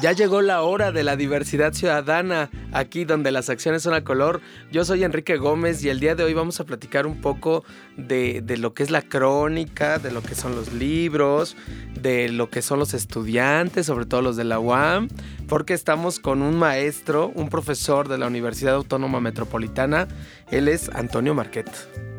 Ya llegó la hora de la diversidad ciudadana, aquí donde las acciones son a color. Yo soy Enrique Gómez y el día de hoy vamos a platicar un poco de, de, lo que es la crónica, de lo que son los libros, de lo que son los estudiantes, sobre todo los de la UAM, porque estamos con un maestro, un profesor de la Universidad Autónoma Metropolitana. Él es Antonio Marquet.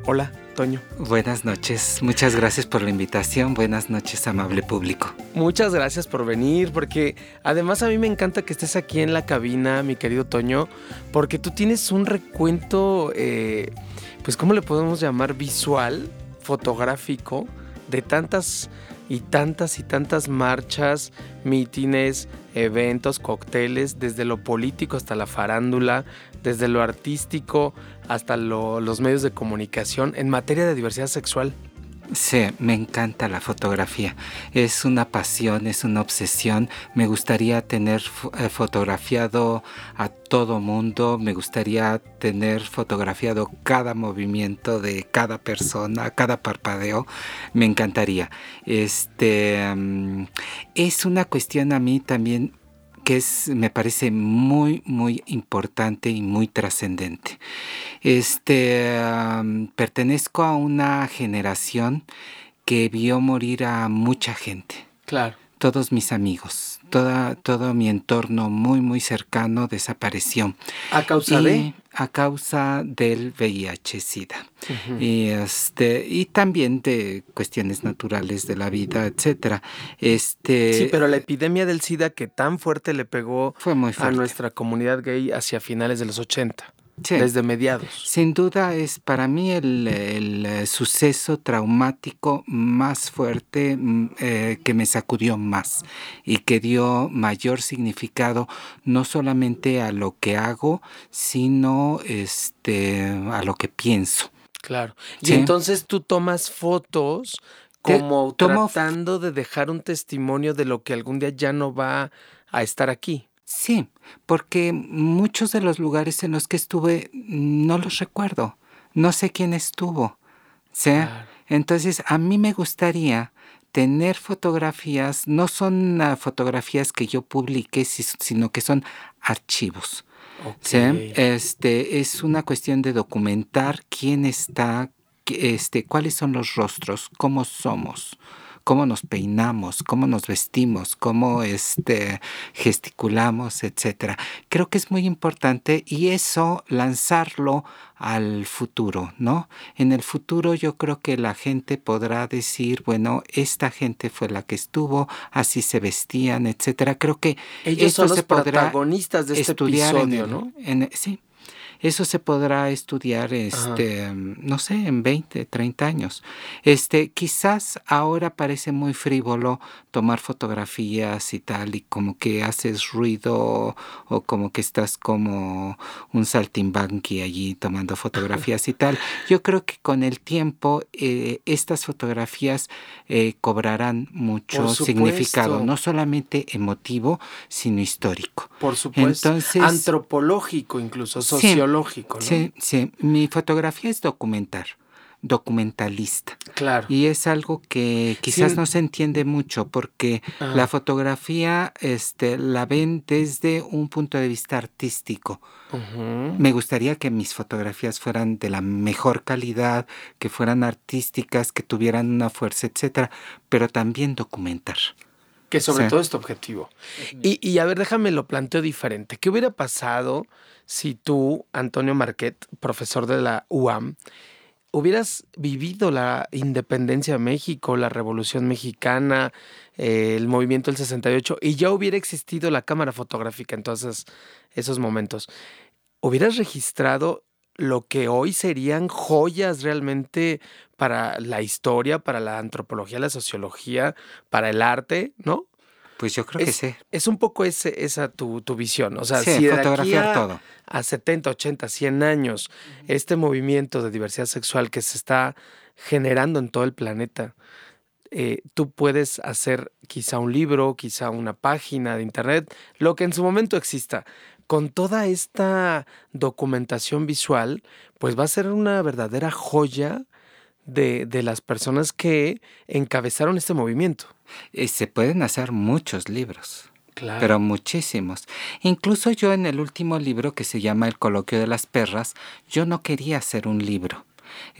Hola. Toño. Buenas noches, muchas gracias por la invitación, buenas noches amable público. Muchas gracias por venir, porque además a mí me encanta que estés aquí en la cabina, mi querido Toño, porque tú tienes un recuento, eh, pues ¿cómo le podemos llamar? Visual, fotográfico, de tantas y tantas y tantas marchas, mítines, eventos, cócteles, desde lo político hasta la farándula, desde lo artístico hasta los medios de comunicación en materia de diversidad sexual. Sí, me encanta la fotografía. Es una pasión, es una obsesión. Me gustaría tener eh, fotografiado a todo mundo. Me gustaría tener fotografiado cada movimiento de cada persona, cada parpadeo. Me encantaría. Este mm, es una cuestión a mí también que es, me parece muy, muy importante y muy trascendente. Este, pertenezco a una generación que vio morir a mucha gente. Claro. Todos mis amigos, toda, todo mi entorno muy, muy cercano desapareció. ¿A causa de? A causa del VIH-Sida. y, este, y también de cuestiones naturales de la vida, etcétera. Este, sí, pero la epidemia del SIDA que tan fuerte le pegó fue muy a nuestra comunidad gay hacia finales de los 80 desde mediados. Sin duda es para mí el, eh, suceso traumático más fuerte mm, eh, que me sacudió más y que dio mayor significado no solamente a lo que hago, sino este, a lo que pienso. Claro. Y entonces tú tomas fotos como tratando de dejar un testimonio de lo que algún día ya no va a estar aquí. Sí, porque muchos de los lugares en los que estuve no los recuerdo, no sé quién estuvo. Entonces, a mí me gustaría tener fotografías, no son fotografías que yo publique, sino que son archivos. Este, es una cuestión de documentar quién está, este, cuáles son los rostros, cómo somos cómo nos peinamos, cómo nos vestimos, cómo este, gesticulamos, etc. Creo que es muy importante y eso lanzarlo al futuro, ¿no? En el futuro yo creo que la gente podrá decir, bueno, esta gente fue la que estuvo, así se vestían, etcétera. Creo que ellos son los protagonistas de este episodio, ¿no? sí, eso se podrá estudiar, este, no sé, en 20, 30 años. Este, quizás ahora parece muy frívolo tomar fotografías y tal, y como que haces ruido o como que estás como un saltimbanqui allí tomando fotografías y tal. Yo creo que con el tiempo eh, estas fotografías eh, cobrarán mucho significado, no solamente emotivo, sino histórico. Por supuesto. Entonces, antropológico incluso, sociológico. Sí, sí. Mi fotografía es documentar, documentalista. Claro. Y es algo que quizás no se entiende mucho porque la fotografía este, la ven desde un punto de vista artístico. Me gustaría que mis fotografías fueran de la mejor calidad, que fueran artísticas, que tuvieran una fuerza, etcétera, pero también documentar. Que sobre todo es tu objetivo. Y, y a ver, déjame lo planteo diferente. ¿Qué hubiera pasado si tú, Antonio Marquet, profesor de la UAM, hubieras vivido la independencia de México, la revolución mexicana, eh, el movimiento del 68, y ya hubiera existido la cámara fotográfica en todos esos, momentos, hubieras registrado lo que hoy serían joyas realmente para la historia, para la antropología, la sociología, para el arte, ¿no? Pues yo creo que sí. Es un poco ese, esa tu, tu visión. O sea, sí, si fotografiar a, todo. A 70, 80, 100 años, este movimiento de diversidad sexual que se está generando en todo el planeta, eh, tú puedes hacer quizá un libro, quizá una página de internet, lo que en su momento exista. Con toda esta documentación visual, pues va a ser una verdadera joya de, de las personas que encabezaron este movimiento. Y se pueden hacer muchos libros. Pero muchísimos. Incluso yo en el último libro que se llama El coloquio de las perras, yo no quería hacer un libro.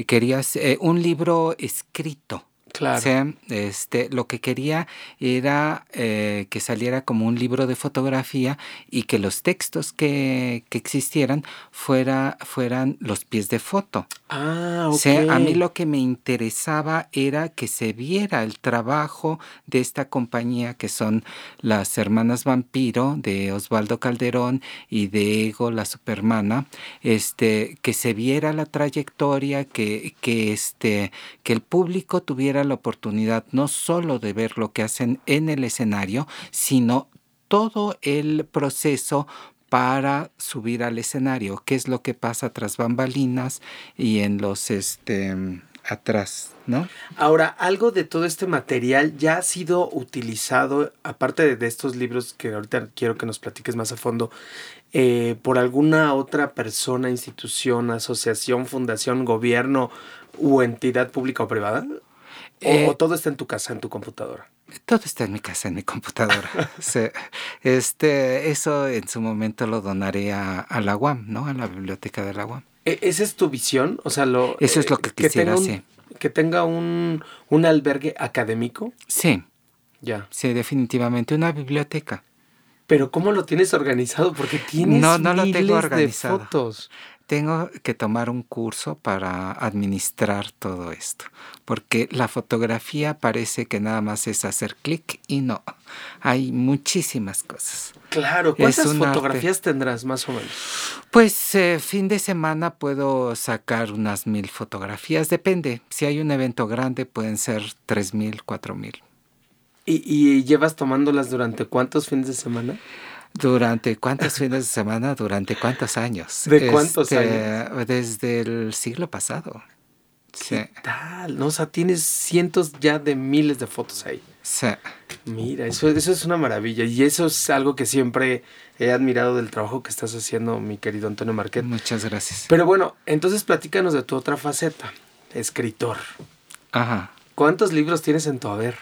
Quería hacer un libro escrito Claro. este, lo que quería era eh, que saliera como un libro de fotografía y que los textos que, que existieran fuera, fueran los pies de foto. Ah, ok. a mí lo que me interesaba era que se viera el trabajo de esta compañía que son las hermanas vampiro de Osvaldo Calderón y de Ego, la supermana, este, que se viera la trayectoria, que, que, este, que el público tuviera la oportunidad no solo de ver lo que hacen en el escenario, sino todo el proceso para subir al escenario, qué es lo que pasa tras bambalinas y en los este atrás, ¿no? Ahora, algo de todo este material ya ha sido utilizado, aparte de estos libros que ahorita quiero que nos platiques más a fondo, eh, por alguna otra persona, institución, asociación, fundación, gobierno u entidad pública o privada? Eh, ¿O, todo está en tu casa, en tu computadora? Todo está en mi casa, en mi computadora. este, eso en su momento lo donaré a, la UAM, ¿no? A la biblioteca de la UAM. ¿E, ¿Esa es tu visión? O sea, lo, eso es lo que quisiera, que tenga un, Que tenga un, un albergue académico. Sí. Ya. Sí, definitivamente, una biblioteca. Pero ¿cómo lo tienes organizado? Porque tienes no, no lo tengo organizado. de fotos tengo que tomar un curso para administrar todo esto, porque la fotografía parece que nada más es hacer clic y no, hay muchísimas cosas. Claro, ¿cuántas fotografías tendrás más o menos? Pues eh, fin de semana puedo sacar unas mil fotografías, depende, si hay un evento grande pueden ser tres mil, cuatro mil. ¿Y, ¿Y llevas tomándolas durante cuántos fines de semana? ¿Durante cuántos fines de semana? ¿Durante cuántos años? ¿De cuántos este, años? Desde el siglo pasado. ¿Qué tal? ¿No? O sea, tienes cientos ya de miles de fotos ahí. Sí. Mira, eso, eso es una maravilla. Y eso es algo que siempre he admirado del trabajo que estás haciendo, mi querido Antonio Marquet. Muchas gracias. Pero bueno, entonces platícanos de tu otra faceta, escritor. Ajá. ¿Cuántos libros tienes en tu haber?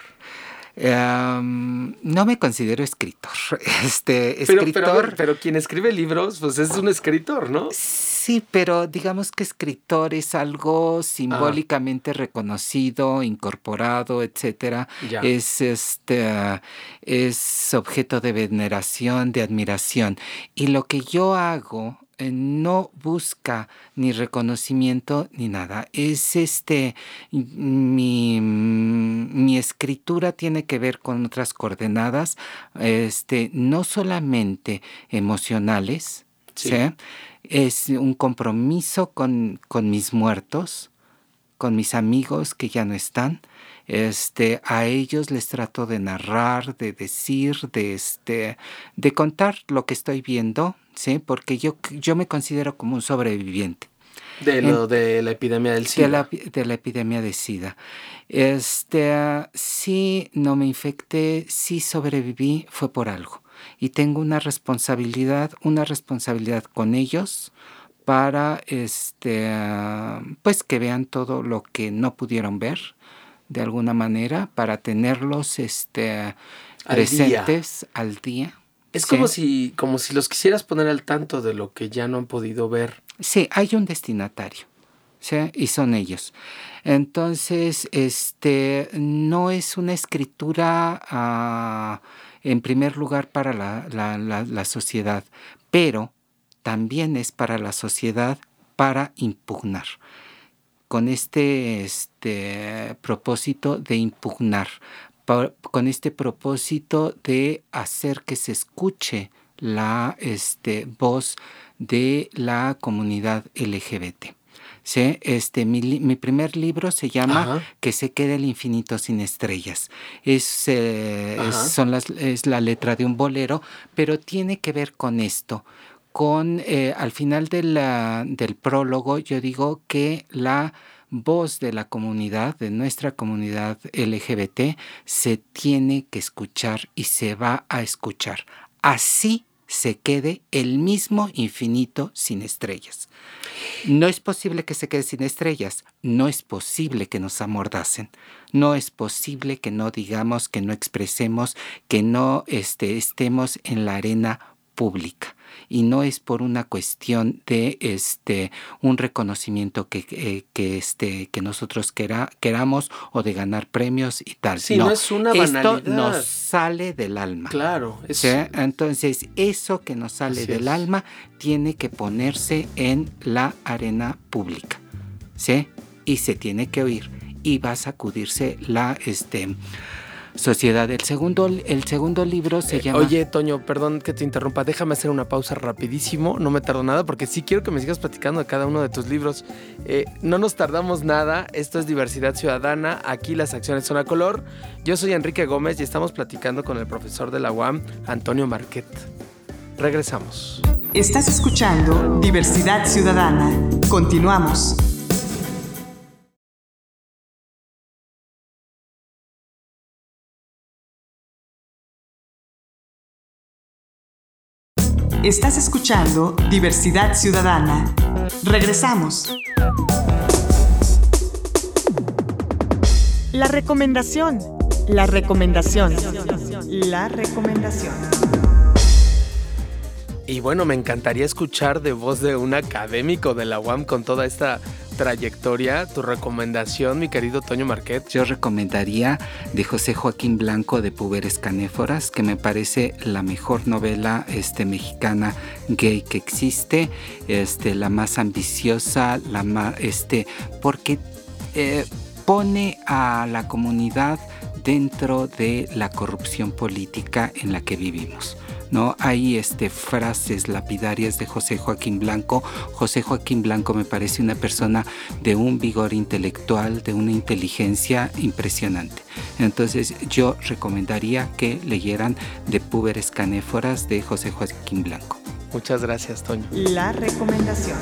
No me considero escritor. Este, escritor. Pero, quien escribe libros, pues es un escritor, ¿no? Sí, pero digamos que escritor es algo simbólicamente reconocido, incorporado, etcétera. Es este es objeto de veneración, de admiración. Y lo que yo hago no busca ni reconocimiento ni nada. Es este, mi, mi, escritura tiene que ver con otras coordenadas, este, no solamente emocionales, es un compromiso con, con mis muertos, con mis amigos que ya no están, este, a ellos les trato de narrar, de decir, de, este, de contar lo que estoy viendo, ¿sí? Porque yo, yo me considero como un sobreviviente. De lo de la epidemia del SIDA. De la, epidemia de SIDA. Este, sí, no me infecté, sí sobreviví, fue por algo. Y tengo una responsabilidad, una responsabilidad con ellos para este, pues que vean todo lo que no pudieron ver de alguna manera para tenerlos este, presentes al día. Es como si, como si los quisieras poner al tanto de lo que ya no han podido ver. Sí, hay un destinatario. ¿sí? Y son ellos. Entonces, este no es una escritura ah, en primer lugar para la, la, la sociedad, pero también es para la sociedad para impugnar con este, este propósito de impugnar, con este propósito de hacer que se escuche la este, voz de la comunidad LGBT. ¿Sí? Este, mi, primer libro se llama Que se quede el infinito sin estrellas. Es, eh, son las, es la letra de un bolero, pero tiene que ver con esto, con, eh, al final del prólogo yo digo que la voz de la comunidad, de nuestra comunidad LGBT, se tiene que escuchar y se va a escuchar. Así se quede el mismo infinito sin estrellas. No es posible que se quede sin estrellas, no es posible que nos amordacen, no es posible que no digamos, que no expresemos, que no este, estemos en la arena pública y no es por una cuestión de este un reconocimiento que, eh, que, este, que nosotros queramos o de ganar premios y tal. Sí, no, es una banalidad. Esto nos sale del alma. Claro. Entonces, eso que nos sale del alma tiene que ponerse en la arena pública. ¿Sí? Y se tiene que oír. Y va a sacudirse la, este, sociedad. El segundo, el segundo libro se eh, llama... Oye, Toño, perdón que te interrumpa, déjame hacer una pausa rapidísimo, no me tardo nada porque sí quiero que me sigas platicando de cada uno de tus libros. Eh, no nos tardamos nada, esto es Diversidad Ciudadana, aquí las acciones son a color. Yo soy Enrique Gómez y estamos platicando con el profesor de la UAM, Antonio Marquet. Regresamos. Estás escuchando Diversidad Ciudadana. Continuamos. Estás escuchando Diversidad Ciudadana. Regresamos. La recomendación. La recomendación. La recomendación. Y bueno, me encantaría escuchar de voz de un académico de la UAM con toda esta trayectoria, tu recomendación, mi querido Toño Marquet. Yo recomendaría de José Joaquín Blanco de Puberes Canéforas, que me parece la mejor novela este, mexicana gay que existe, este, la más ambiciosa, la más, este, porque eh, pone a la comunidad dentro de la corrupción política en la que vivimos. ¿No? Hay este, frases lapidarias de José Joaquín Blanco. José Joaquín Blanco me parece una persona de un vigor intelectual, de una inteligencia impresionante. Entonces yo recomendaría que leyeran De Púberes Canéforas de José Joaquín Blanco. Muchas gracias, Toño. La recomendación.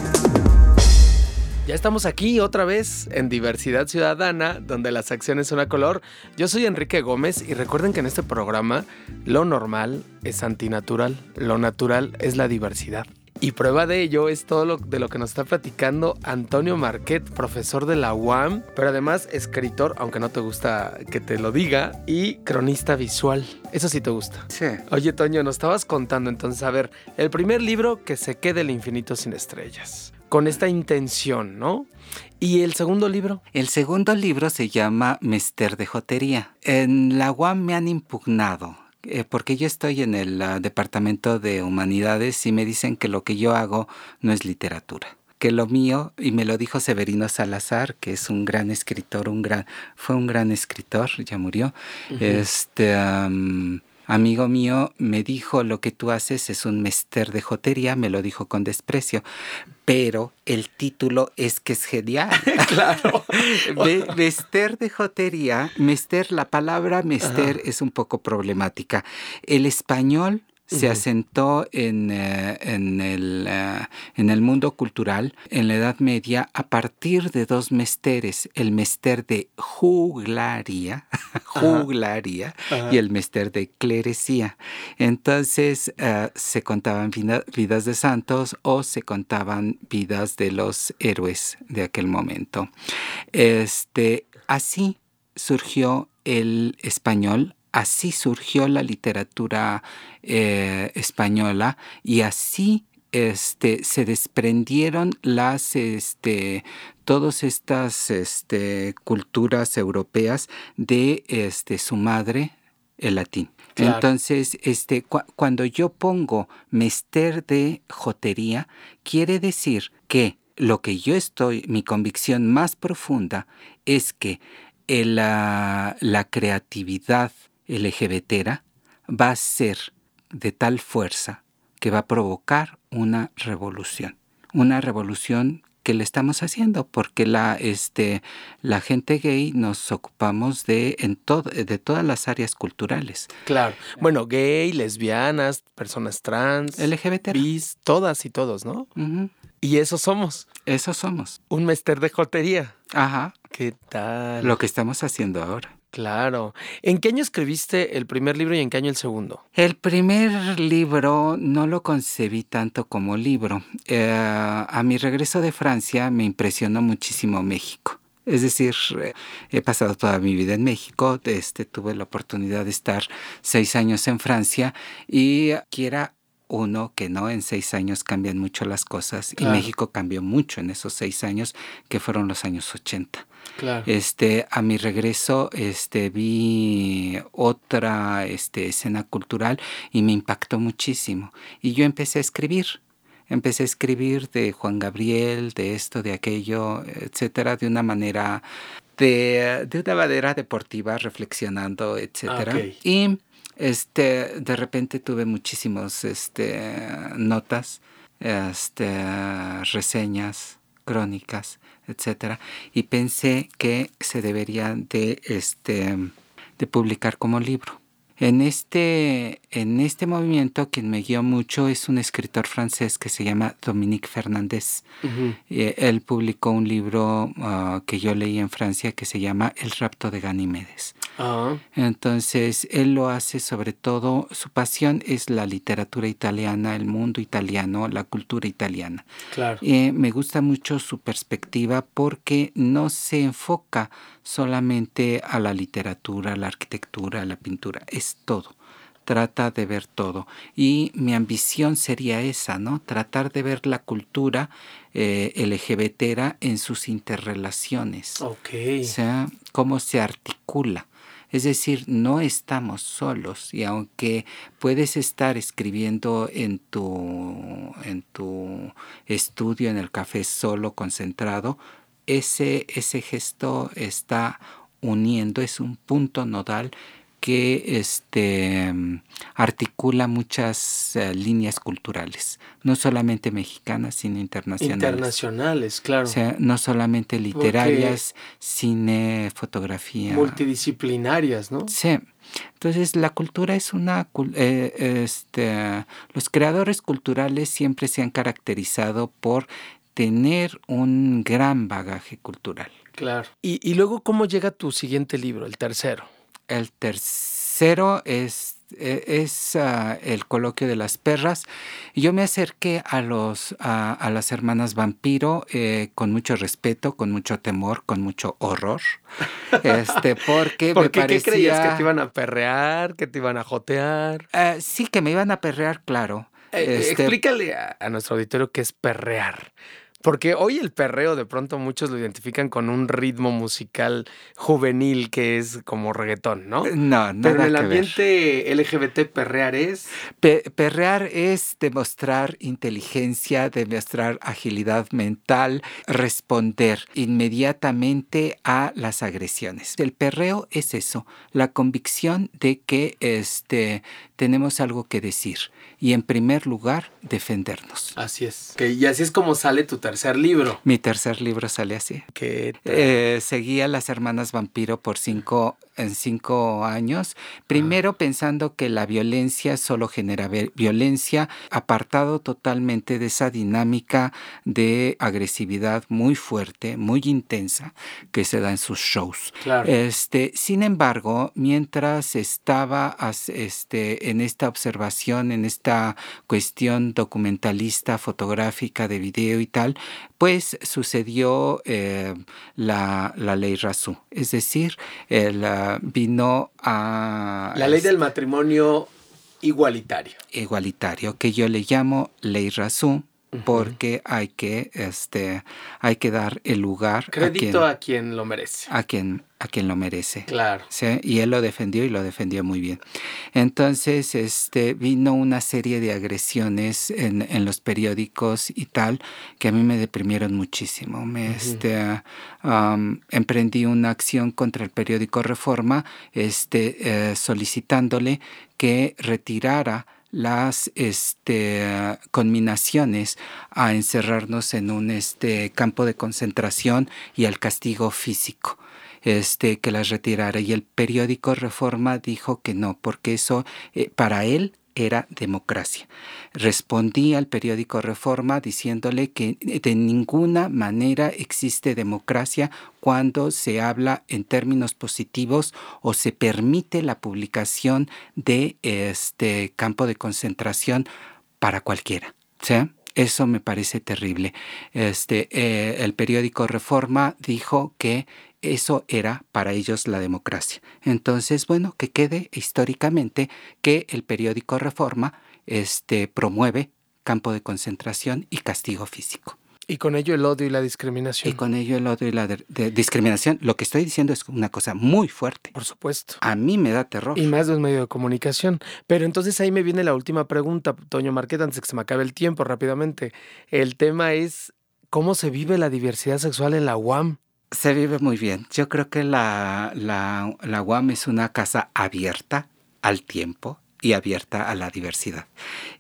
Ya estamos aquí otra vez en Diversidad Ciudadana, donde las acciones son a color. Yo soy Enrique Gómez y recuerden que en este programa lo normal es antinatural, lo natural es la diversidad. Y prueba de ello es todo lo de lo que nos está platicando Antonio Marquet, profesor de la UAM, pero además escritor, aunque no te gusta que te lo diga, y cronista visual. Eso sí te gusta. Sí. Oye, Toño, nos estabas contando entonces, a ver, el primer libro que se quede el infinito sin estrellas con esta intención, ¿no? ¿Y el segundo libro? El segundo libro se llama Mester de Jotería. En la UAM me han impugnado eh, porque yo estoy en el ah, Departamento de Humanidades y me dicen que lo que yo hago no es literatura que lo mío, y me lo dijo Severino Salazar, que es un gran escritor, un gran, fue un gran escritor, ya murió, este, amigo mío me dijo lo que tú haces es un mester de jotería, me lo dijo con desprecio, pero el título es que es genial. claro. mester de jotería, mester, la palabra mester es un poco problemática. El español se asentó en, eh, en, el, eh, en, el, mundo cultural en la Edad Media a partir de dos mesteres, el mester de juglaria, juglaria y el mester de clerecía. Entonces eh, se contaban vidas de santos o se contaban vidas de los héroes de aquel momento. Este, así surgió el español así surgió la literatura eh, española y así este, se desprendieron las, este, todas estas este, culturas europeas de este, su madre, el latín. Entonces, este, cuando yo pongo mester de jotería, quiere decir que lo que yo estoy, mi convicción más profunda es que la, la creatividad LGBT va a ser de tal fuerza que va a provocar una revolución. Una revolución que le estamos haciendo porque la, este, la gente gay nos ocupamos de, en de todas las áreas culturales. Claro. Bueno, gay, lesbianas, personas trans, LGBT. Bis, todas y todos, ¿no? Y eso somos. Eso somos. Un mester de jotería. Ajá. ¿Qué tal? Lo que estamos haciendo ahora. Claro. ¿En qué año escribiste el primer libro y en qué año el segundo? El primer libro no lo concebí tanto como libro. Eh, a mi regreso de Francia me impresionó muchísimo México. Es decir, eh, he pasado toda mi vida en México, este, tuve la oportunidad de estar seis años en Francia y quiera uno que no, en seis años cambian mucho las cosas y México cambió mucho en esos seis años que fueron los años 80. Claro. Este, a mi regreso este, vi otra este, escena cultural y me impactó muchísimo. Y yo empecé a escribir. Empecé a escribir de Juan Gabriel, de esto, de aquello, etcétera, de una manera, de, de una manera deportiva, reflexionando, etcétera. Ah, y este, de repente tuve muchísimos este, notas, este, reseñas, crónicas, etcétera, y pensé que se deberían de, este, de publicar como libro. En este, en este movimiento quien me guió mucho es un escritor francés que se llama Dominique Fernández. él publicó un libro ah, que yo leí en Francia que se llama El rapto de Ganímedes. Ah. Entonces, él lo hace sobre todo, su pasión es la literatura italiana, el mundo italiano, la cultura italiana. Claro. Eh, me gusta mucho su perspectiva porque no se enfoca solamente a la literatura, la arquitectura, la pintura, es todo. Trata de ver todo. Y mi ambición sería esa, ¿no? Tratar de ver la cultura eh, LGBT en sus interrelaciones. Ok. O sea, cómo se articula. Es decir, no estamos solos y aunque puedes estar escribiendo en tu, en tu estudio, en el café solo, concentrado, ese, ese gesto está uniendo, es un punto nodal que este, articula muchas eh, líneas culturales, no solamente mexicanas, sino internacionales. Internacionales, claro. O sea, no solamente literarias, cine, fotografía. Multidisciplinarias, ¿no? Sí. Entonces, la cultura es una... Eh, este, los creadores culturales siempre se han caracterizado por tener un gran bagaje cultural. Claro. Y, y luego, ¿cómo llega tu siguiente libro, el tercero? El tercero es, e, es uh, el coloquio de las perras. Yo me acerqué a, los, a, a las hermanas vampiro eh, con mucho respeto, con mucho temor, con mucho horror. Este, porque ¿Por me qué, parecía... ¿Qué creías? ¿Que te iban a perrear? ¿Que te iban a jotear? Uh, sí, que me iban a perrear, claro. Eh, este... Explícale a, a nuestro auditorio qué es perrear. Porque hoy el perreo de pronto muchos lo identifican con un ritmo musical juvenil que es como reggaetón, ¿no? No, no. Pero en el ambiente LGBT perrear es... Pe perrear es demostrar inteligencia, demostrar agilidad mental, responder inmediatamente a las agresiones. El perreo es eso, la convicción de que este, tenemos algo que decir y en primer lugar defendernos. Así es. Y así es como sale tu tercer libro. Mi tercer libro sale así. Que eh, seguí a las hermanas vampiro por cinco, en cinco años. Primero ah. pensando que la violencia solo genera violencia, apartado totalmente de esa dinámica de agresividad muy fuerte, muy intensa que se da en sus shows. Claro. Este, sin embargo, mientras estaba este, en esta observación, en esta cuestión documentalista, fotográfica, de video y tal, pues sucedió eh, la, la, ley Razú. Es decir, el, uh, vino a... La ley del matrimonio igualitario. Igualitario, que yo le llamo ley Porque hay que este hay que dar el lugar crédito a quien, a quien lo merece. a quien a quien lo merece claro. ¿sí? y él lo defendió y lo defendió muy bien. Entonces este vino una serie de agresiones en, en los periódicos y tal que a mí me deprimieron muchísimo. Me uh -huh. este um, emprendí una acción contra el periódico Reforma este eh, solicitándole que retirara las este, conminaciones a encerrarnos en un este, campo de concentración y al castigo físico. Este, que las retirara y el periódico Reforma dijo que no, porque eso eh, para él era democracia. Respondí al periódico Reforma diciéndole que de ninguna manera existe democracia cuando se habla en términos positivos o se permite la publicación de este campo de concentración para cualquiera. Eso me parece terrible. Este, eh, el periódico Reforma dijo que eso era para ellos la democracia. Entonces, bueno, que quede históricamente que el periódico Reforma este, promueve campo de concentración y castigo físico. Y con ello el odio y la discriminación. Y con ello el odio y la discriminación. Lo que estoy diciendo es una cosa muy fuerte. Por supuesto. A mí me da terror. Y más de un medio de comunicación. Pero entonces ahí me viene la última pregunta, Toño Marqueta, antes de que se me acabe el tiempo rápidamente. El tema es cómo se vive la diversidad sexual en la UAM. Se vive muy bien. Yo creo que la, la, la UAM es una casa abierta al tiempo, y abierta a la diversidad.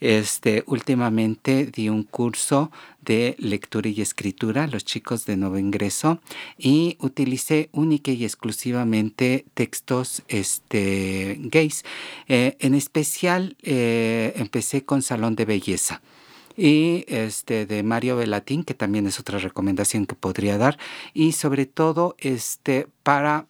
Este, últimamente di un curso de lectura y escritura a los chicos de nuevo ingreso y utilicé única y exclusivamente textos este, gays. Eh, en especial eh, empecé con Salón de Belleza y este de Mario Velatín, que también es otra recomendación que podría dar, y sobre todo este para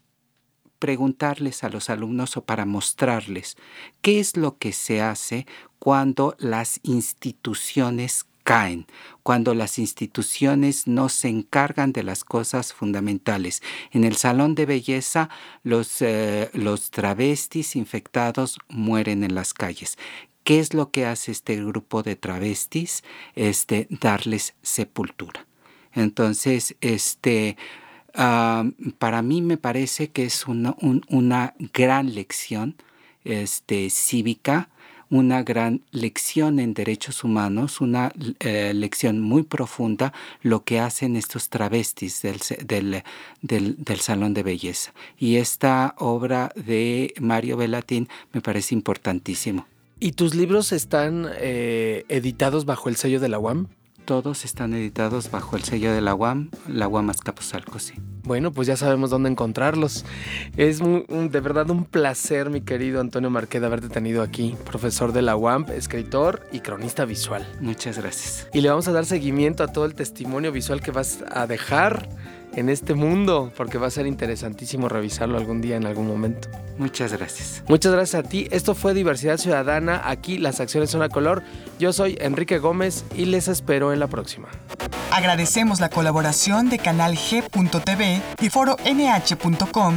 preguntarles a los alumnos o para mostrarles qué es lo que se hace cuando las instituciones caen, cuando las instituciones no se encargan de las cosas fundamentales. En el salón de belleza los, eh, los travestis infectados mueren en las calles. ¿Qué es lo que hace este grupo de travestis? Este, darles sepultura. Entonces, este, para mí me parece que es una, una gran lección este, cívica, una gran lección en derechos humanos, una eh, lección muy profunda lo que hacen estos travestis del, del, Salón de Belleza. Y esta obra de Mario Velatín me parece importantísimo. ¿Y tus libros están eh, editados bajo el sello de la UAM? todos están editados bajo el sello de la UAM, la UAM Azcapotzalco, sí. Bueno, pues ya sabemos dónde encontrarlos. Es de verdad un placer, mi querido Antonio Marqueda, haberte tenido aquí, profesor de la UAM, escritor y cronista visual. Muchas gracias. Y le vamos a dar seguimiento a todo el testimonio visual que vas a dejar en este mundo, porque va a ser interesantísimo revisarlo algún día, en algún momento. Muchas gracias. Muchas gracias a ti. Esto fue Diversidad Ciudadana. Aquí las acciones son a color. Yo soy Enrique Gómez y les espero en la próxima. Agradecemos la colaboración de Canal G.tv y Foro NH.com.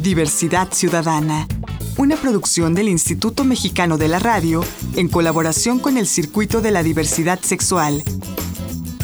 Diversidad Ciudadana. Una producción del Instituto Mexicano de la Radio en colaboración con el Circuito de la Diversidad Sexual